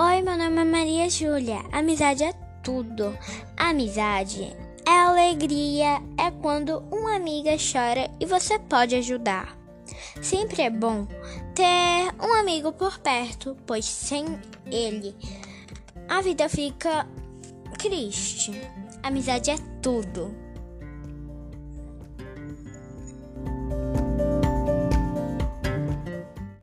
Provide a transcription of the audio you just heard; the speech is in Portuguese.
Oi, meu nome é Maria Júlia. Amizade é tudo. Amizade é alegria, é quando uma amiga chora e você pode ajudar. Sempre é bom ter um amigo por perto, pois sem ele a vida fica triste. Amizade é tudo.